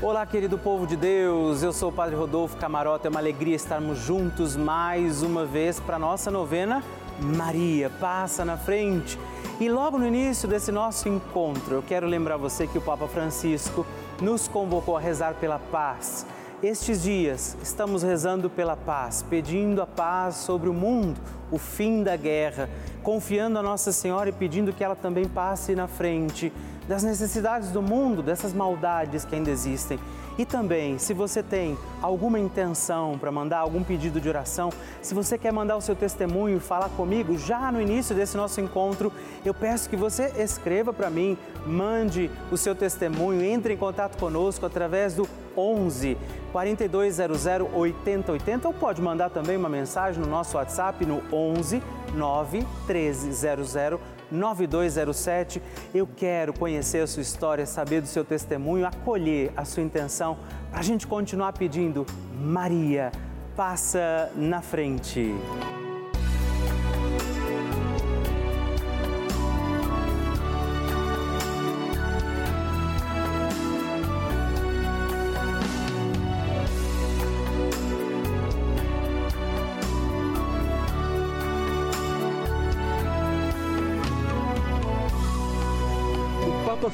Olá, querido povo de Deus. Eu sou o Padre Rodolfo Camarota. É uma alegria estarmos juntos mais uma vez para nossa novena Maria passa na frente. E logo no início desse nosso encontro, eu quero lembrar você que o Papa Francisco nos convocou a rezar pela paz. Estes dias estamos rezando pela paz, pedindo a paz sobre o mundo, o fim da guerra, confiando a Nossa Senhora e pedindo que ela também passe na frente das necessidades do mundo, dessas maldades que ainda existem. E também, se você tem alguma intenção para mandar algum pedido de oração, se você quer mandar o seu testemunho falar comigo já no início desse nosso encontro, eu peço que você escreva para mim, mande o seu testemunho, entre em contato conosco através do 11 4200 8080 ou pode mandar também uma mensagem no nosso WhatsApp no 11 9 1300 9207. Eu quero conhecer a sua história, saber do seu testemunho, acolher a sua intenção para a gente continuar pedindo. Maria, passa na frente.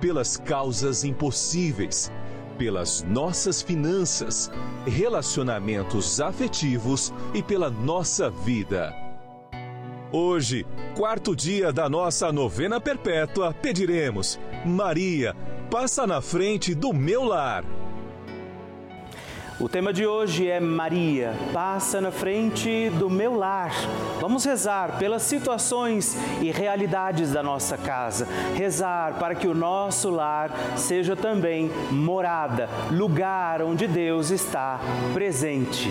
pelas causas impossíveis, pelas nossas finanças, relacionamentos afetivos e pela nossa vida. Hoje, quarto dia da nossa novena perpétua, pediremos: Maria, passa na frente do meu lar. O tema de hoje é Maria, passa na frente do meu lar. Vamos rezar pelas situações e realidades da nossa casa. Rezar para que o nosso lar seja também morada, lugar onde Deus está presente.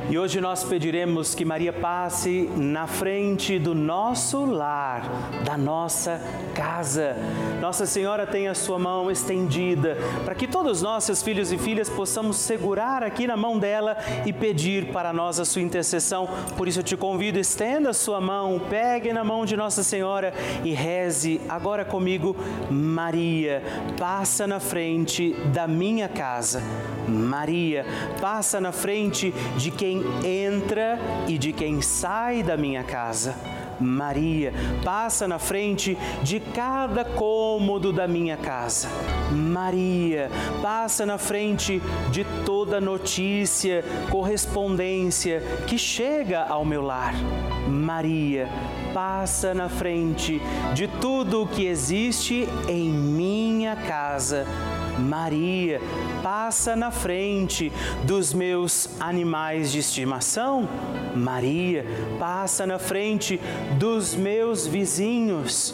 E hoje nós pediremos que Maria passe na frente do nosso lar, da nossa casa. Nossa Senhora tem a sua mão estendida para que todos nós, seus filhos e filhas, possamos segurar aqui na mão dela e pedir para nós a sua intercessão. Por isso eu te convido, estenda a sua mão, pegue na mão de Nossa Senhora e reze agora comigo, Maria, passa na frente da minha casa. Maria, passa na frente de quem entra e de quem sai da minha casa. Maria, passa na frente de cada cômodo da minha casa. Maria, passa na frente de toda notícia, correspondência que chega ao meu lar. Maria, passa na frente de tudo o que existe em minha casa. Maria passa na frente dos meus animais de estimação. Maria passa na frente dos meus vizinhos.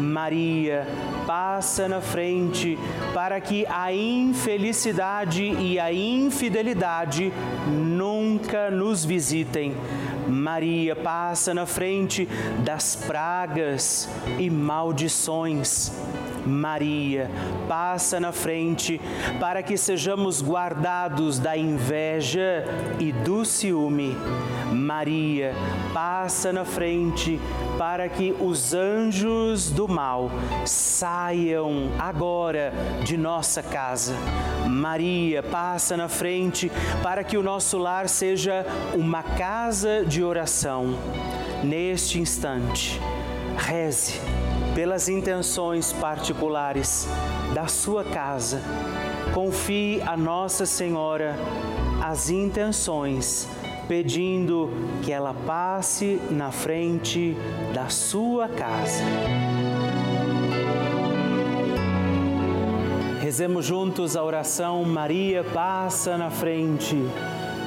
Maria passa na frente para que a infelicidade e a infidelidade nunca nos visitem. Maria passa na frente das pragas e maldições. Maria passa na frente para que sejamos guardados da inveja e do ciúme. Maria passa na frente para que os anjos do mal saiam agora de nossa casa. Maria passa na frente para que o nosso lar seja uma casa de oração. Neste instante, reze pelas intenções particulares da sua casa. Confie a Nossa Senhora as intenções, pedindo que ela passe na frente da sua casa. Rezemos juntos a oração Maria passa na frente.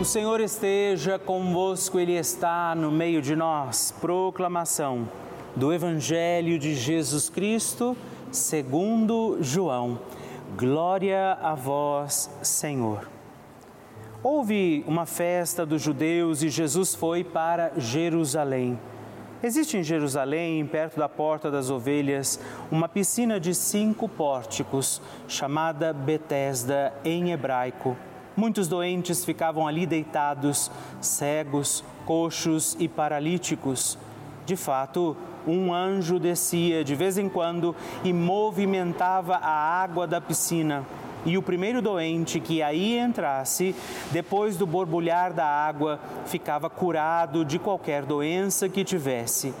O Senhor esteja convosco, Ele está no meio de nós. Proclamação do Evangelho de Jesus Cristo, segundo João. Glória a vós, Senhor. Houve uma festa dos judeus e Jesus foi para Jerusalém. Existe em Jerusalém, perto da Porta das Ovelhas, uma piscina de cinco pórticos, chamada Betesda em hebraico. Muitos doentes ficavam ali deitados, cegos, coxos e paralíticos. De fato, um anjo descia de vez em quando e movimentava a água da piscina. E o primeiro doente que aí entrasse, depois do borbulhar da água, ficava curado de qualquer doença que tivesse.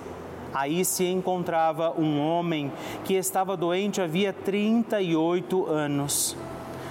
Aí se encontrava um homem que estava doente havia 38 anos.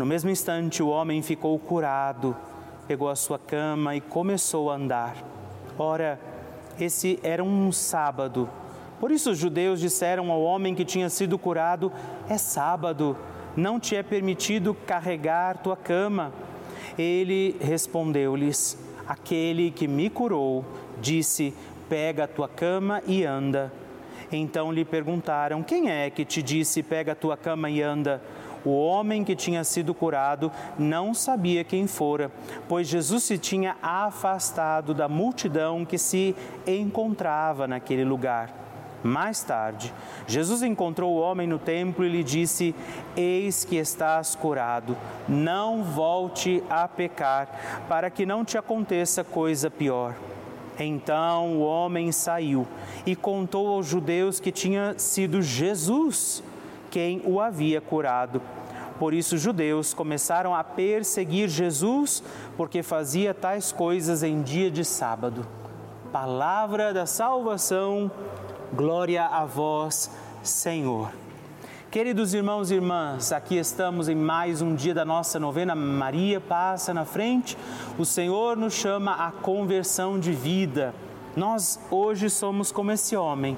No mesmo instante, o homem ficou curado, pegou a sua cama e começou a andar. Ora, esse era um sábado. Por isso os judeus disseram ao homem que tinha sido curado: É sábado, não te é permitido carregar tua cama. Ele respondeu-lhes: Aquele que me curou disse: Pega a tua cama e anda. Então lhe perguntaram: Quem é que te disse: Pega a tua cama e anda? O homem que tinha sido curado não sabia quem fora, pois Jesus se tinha afastado da multidão que se encontrava naquele lugar. Mais tarde, Jesus encontrou o homem no templo e lhe disse: Eis que estás curado, não volte a pecar, para que não te aconteça coisa pior. Então o homem saiu e contou aos judeus que tinha sido Jesus quem o havia curado. Por isso, os judeus começaram a perseguir Jesus porque fazia tais coisas em dia de sábado. Palavra da salvação, glória a vós, Senhor. Queridos irmãos e irmãs, aqui estamos em mais um dia da nossa novena. Maria passa na frente. O Senhor nos chama à conversão de vida. Nós hoje somos como esse homem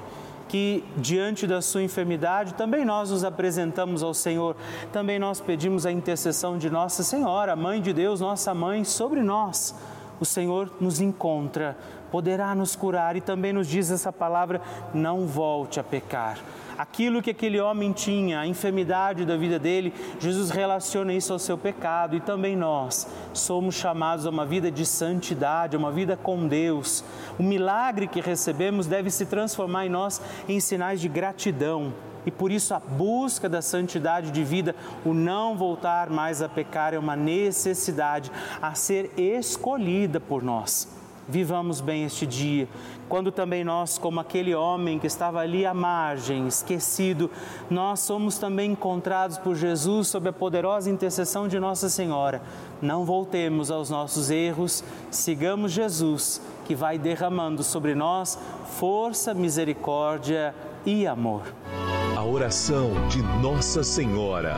que diante da sua enfermidade, também nós nos apresentamos ao Senhor, também nós pedimos a intercessão de Nossa Senhora, Mãe de Deus, nossa mãe, sobre nós. O Senhor nos encontra, poderá nos curar e também nos diz essa palavra: não volte a pecar aquilo que aquele homem tinha, a enfermidade da vida dele, Jesus relaciona isso ao seu pecado e também nós somos chamados a uma vida de santidade, uma vida com Deus. O milagre que recebemos deve se transformar em nós em sinais de gratidão. E por isso a busca da santidade de vida, o não voltar mais a pecar, é uma necessidade a ser escolhida por nós. Vivamos bem este dia, quando também nós, como aquele homem que estava ali à margem, esquecido, nós somos também encontrados por Jesus sob a poderosa intercessão de Nossa Senhora. Não voltemos aos nossos erros, sigamos Jesus, que vai derramando sobre nós força, misericórdia e amor. A oração de Nossa Senhora.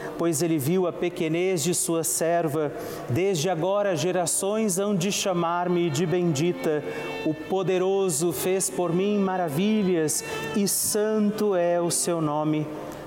pois ele viu a pequenez de sua serva. Desde agora gerações hão de chamar-me de bendita. O poderoso fez por mim maravilhas e santo é o seu nome.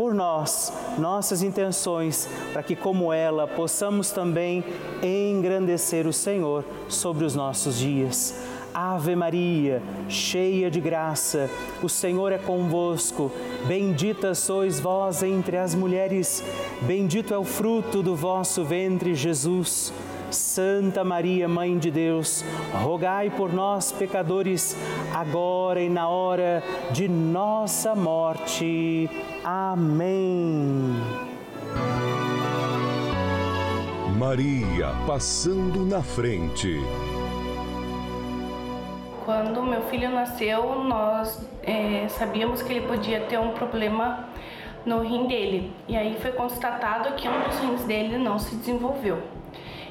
por nós, nossas intenções, para que, como ela, possamos também engrandecer o Senhor sobre os nossos dias. Ave Maria, cheia de graça, o Senhor é convosco. Bendita sois vós entre as mulheres, bendito é o fruto do vosso ventre, Jesus. Santa Maria, Mãe de Deus, rogai por nós, pecadores, agora e na hora de nossa morte. Amém. Maria passando na frente. Quando meu filho nasceu, nós é, sabíamos que ele podia ter um problema no rim dele. E aí foi constatado que um dos rins dele não se desenvolveu.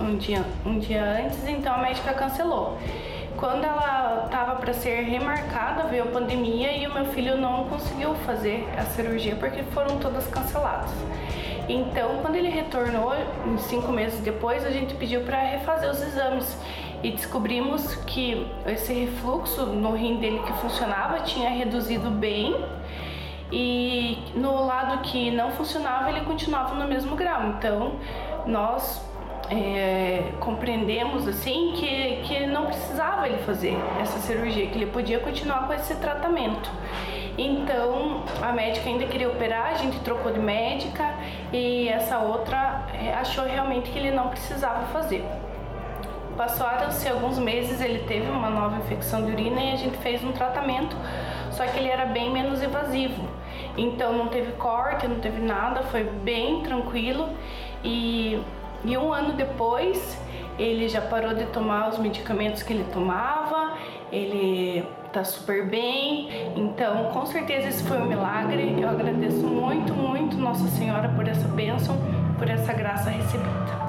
um dia, um dia antes, então a médica cancelou. Quando ela estava para ser remarcada, veio a pandemia e o meu filho não conseguiu fazer a cirurgia porque foram todas canceladas. Então, quando ele retornou, cinco meses depois, a gente pediu para refazer os exames e descobrimos que esse refluxo no rim dele que funcionava tinha reduzido bem e no lado que não funcionava ele continuava no mesmo grau. Então nós é, compreendemos assim que, que não precisava ele fazer essa cirurgia, que ele podia continuar com esse tratamento. Então a médica ainda queria operar, a gente trocou de médica e essa outra é, achou realmente que ele não precisava fazer. Passaram-se alguns meses, ele teve uma nova infecção de urina e a gente fez um tratamento, só que ele era bem menos invasivo. Então não teve corte, não teve nada, foi bem tranquilo. E, e um ano depois ele já parou de tomar os medicamentos que ele tomava, ele tá super bem. Então, com certeza esse foi um milagre. Eu agradeço muito, muito Nossa Senhora por essa bênção, por essa graça recebida.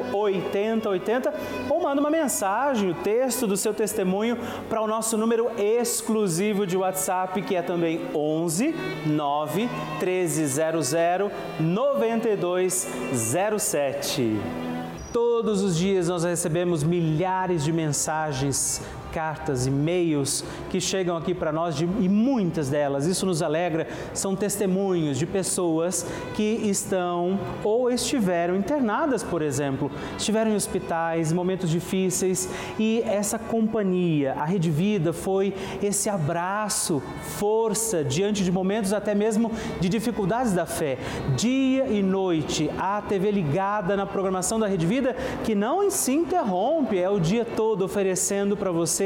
8080 ou manda uma mensagem, o texto do seu testemunho para o nosso número exclusivo de WhatsApp, que é também 11 9 1300 9207. Todos os dias nós recebemos milhares de mensagens cartas, e-mails que chegam aqui para nós de, e muitas delas, isso nos alegra, são testemunhos de pessoas que estão ou estiveram internadas, por exemplo, estiveram em hospitais, momentos difíceis e essa companhia, a Rede Vida foi esse abraço, força diante de momentos até mesmo de dificuldades da fé. Dia e noite, a TV ligada na programação da Rede Vida que não se interrompe, é o dia todo oferecendo para você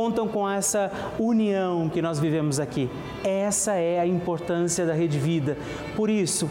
contam com essa união que nós vivemos aqui. Essa é a importância da Rede Vida. Por isso,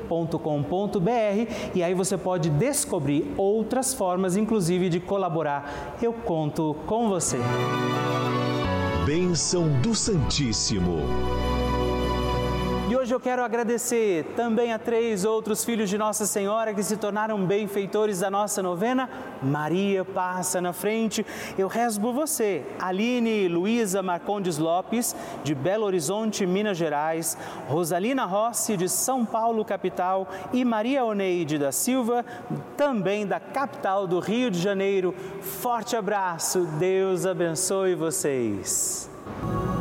pelavida.redvida.com.br e aí você pode descobrir outras formas, inclusive, de colaborar. Eu conto com você. Bênção do Santíssimo. Hoje eu quero agradecer também a três outros filhos de Nossa Senhora que se tornaram benfeitores da nossa novena. Maria passa na frente. Eu rezo por você, Aline Luísa Marcondes Lopes, de Belo Horizonte, Minas Gerais, Rosalina Rossi, de São Paulo, capital, e Maria Oneide da Silva, também da capital do Rio de Janeiro. Forte abraço, Deus abençoe vocês.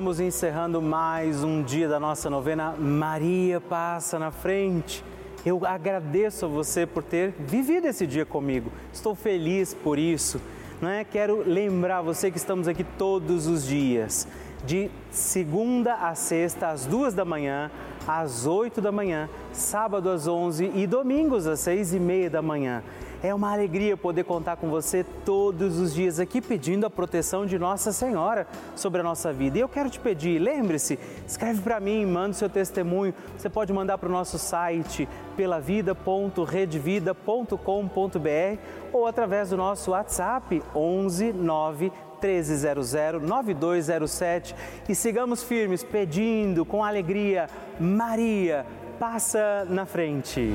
Estamos encerrando mais um dia da nossa novena Maria Passa na Frente. Eu agradeço a você por ter vivido esse dia comigo. Estou feliz por isso. Não é? Quero lembrar você que estamos aqui todos os dias, de segunda a sexta, às duas da manhã, às oito da manhã, sábado às onze e domingos às seis e meia da manhã. É uma alegria poder contar com você todos os dias aqui pedindo a proteção de Nossa Senhora sobre a nossa vida. E eu quero te pedir, lembre-se, escreve para mim, manda o seu testemunho. Você pode mandar para o nosso site pelavida.redvida.com.br ou através do nosso WhatsApp 11 9 1300 9207 e sigamos firmes pedindo com alegria, Maria, passa na frente.